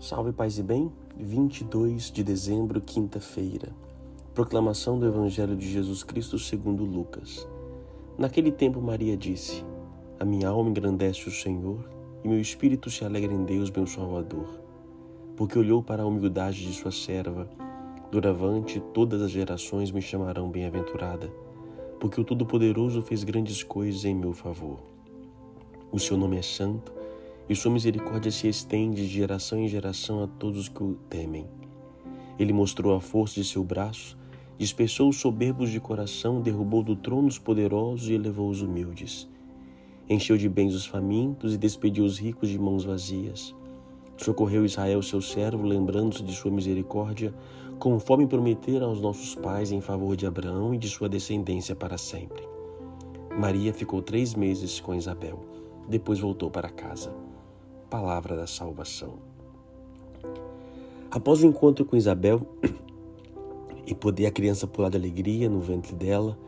Salve Paz e Bem, 22 de dezembro, quinta-feira. Proclamação do Evangelho de Jesus Cristo segundo Lucas. Naquele tempo Maria disse: A minha alma engrandece o Senhor, e meu espírito se alegra em Deus, meu Salvador, porque olhou para a humildade de sua serva. Doravante todas as gerações me chamarão bem-aventurada, porque o Todo-Poderoso fez grandes coisas em meu favor. O seu nome é santo e sua misericórdia se estende de geração em geração a todos os que o temem. Ele mostrou a força de seu braço, dispersou os soberbos de coração, derrubou do trono os poderosos e elevou os humildes. Encheu de bens os famintos e despediu os ricos de mãos vazias. Socorreu Israel, seu servo, lembrando-se de sua misericórdia, conforme prometera aos nossos pais em favor de Abraão e de sua descendência para sempre. Maria ficou três meses com Isabel, depois voltou para casa palavra da salvação. Após o encontro com Isabel e poder a criança pular de alegria no ventre dela,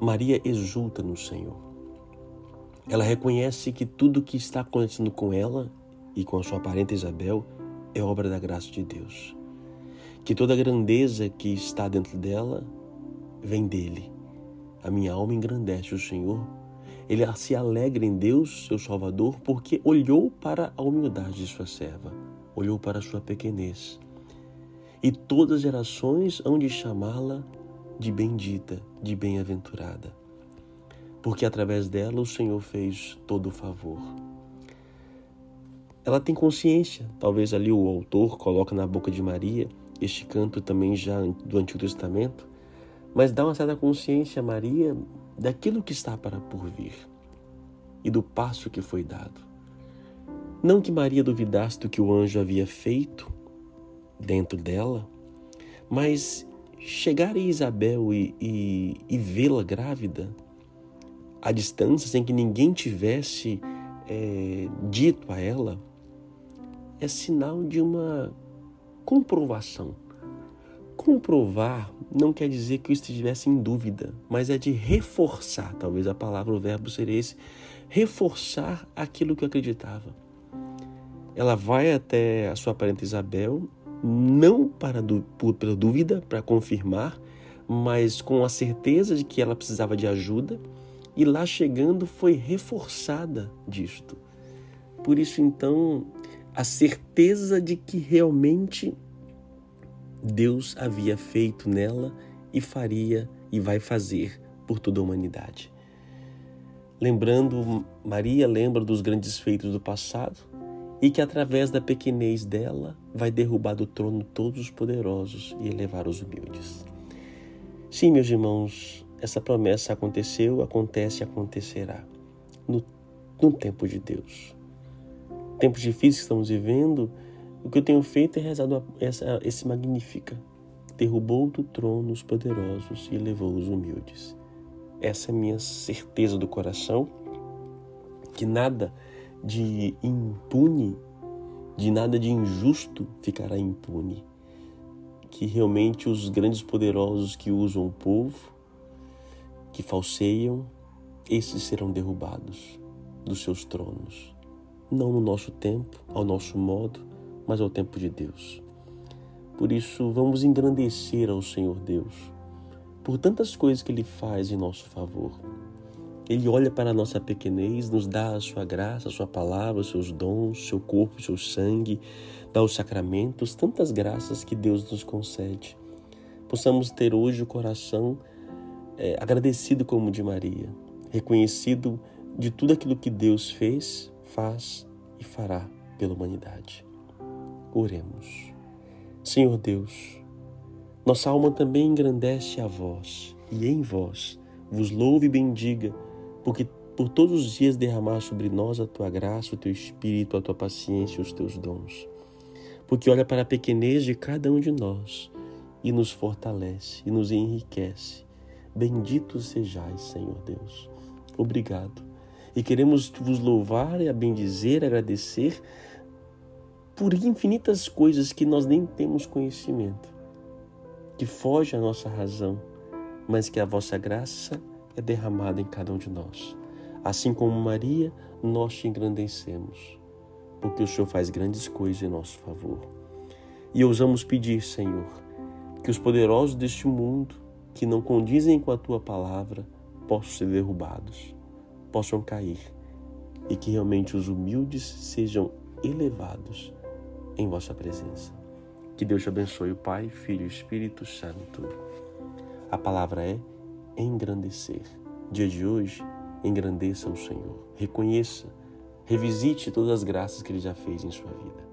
Maria exulta no Senhor. Ela reconhece que tudo o que está acontecendo com ela e com a sua parente Isabel é obra da graça de Deus. Que toda a grandeza que está dentro dela vem dele. A minha alma engrandece o Senhor ele se alegra em Deus, seu Salvador, porque olhou para a humildade de sua serva, olhou para a sua pequenez. E todas as gerações hão de chamá-la de bendita, de bem-aventurada, porque através dela o Senhor fez todo o favor. Ela tem consciência, talvez ali o autor coloca na boca de Maria, este canto também já do Antigo Testamento, mas dá uma certa consciência a Maria daquilo que está para por vir e do passo que foi dado. Não que Maria duvidasse do que o anjo havia feito dentro dela, mas chegar a Isabel e, e, e vê-la grávida à distância, sem que ninguém tivesse é, dito a ela, é sinal de uma comprovação comprovar não quer dizer que eu estivesse em dúvida, mas é de reforçar, talvez a palavra, o verbo seria esse, reforçar aquilo que eu acreditava. Ela vai até a sua parente Isabel, não para por, pela dúvida, para confirmar, mas com a certeza de que ela precisava de ajuda, e lá chegando foi reforçada disto. Por isso, então, a certeza de que realmente Deus havia feito nela e faria e vai fazer por toda a humanidade. Lembrando, Maria lembra dos grandes feitos do passado e que através da pequenez dela vai derrubar do trono todos os poderosos e elevar os humildes. Sim, meus irmãos, essa promessa aconteceu, acontece e acontecerá no, no tempo de Deus. Tempos difíceis que estamos vivendo, o que eu tenho feito é rezado essa, esse magnífica. Derrubou do trono os poderosos e levou os humildes. Essa é a minha certeza do coração, que nada de impune, de nada de injusto ficará impune. Que realmente os grandes poderosos que usam o povo, que falseiam, esses serão derrubados dos seus tronos. Não no nosso tempo, ao nosso modo, mas ao tempo de Deus. Por isso, vamos engrandecer ao Senhor Deus por tantas coisas que Ele faz em nosso favor. Ele olha para a nossa pequenez, nos dá a sua graça, a sua palavra, os seus dons, seu corpo, seu sangue, dá os sacramentos, tantas graças que Deus nos concede. Possamos ter hoje o coração é, agradecido como o de Maria, reconhecido de tudo aquilo que Deus fez, faz e fará pela humanidade. Oremos. Senhor Deus, nossa alma também engrandece a vós, e em vós vos louve e bendiga, porque por todos os dias derramar sobre nós a tua graça, o teu espírito, a tua paciência e os teus dons. Porque olha para a pequenez de cada um de nós e nos fortalece e nos enriquece. Bendito sejais, Senhor Deus. Obrigado. E queremos vos louvar e a bendizer, agradecer por infinitas coisas que nós nem temos conhecimento, que foge à nossa razão, mas que a vossa graça é derramada em cada um de nós. Assim como Maria, nós te engrandecemos, porque o Senhor faz grandes coisas em nosso favor. E ousamos pedir, Senhor, que os poderosos deste mundo, que não condizem com a tua palavra, possam ser derrubados, possam cair, e que realmente os humildes sejam elevados em vossa presença. Que Deus te abençoe, o Pai, Filho e Espírito Santo. A palavra é engrandecer. Dia de hoje, engrandeça o Senhor. Reconheça, revisite todas as graças que Ele já fez em sua vida.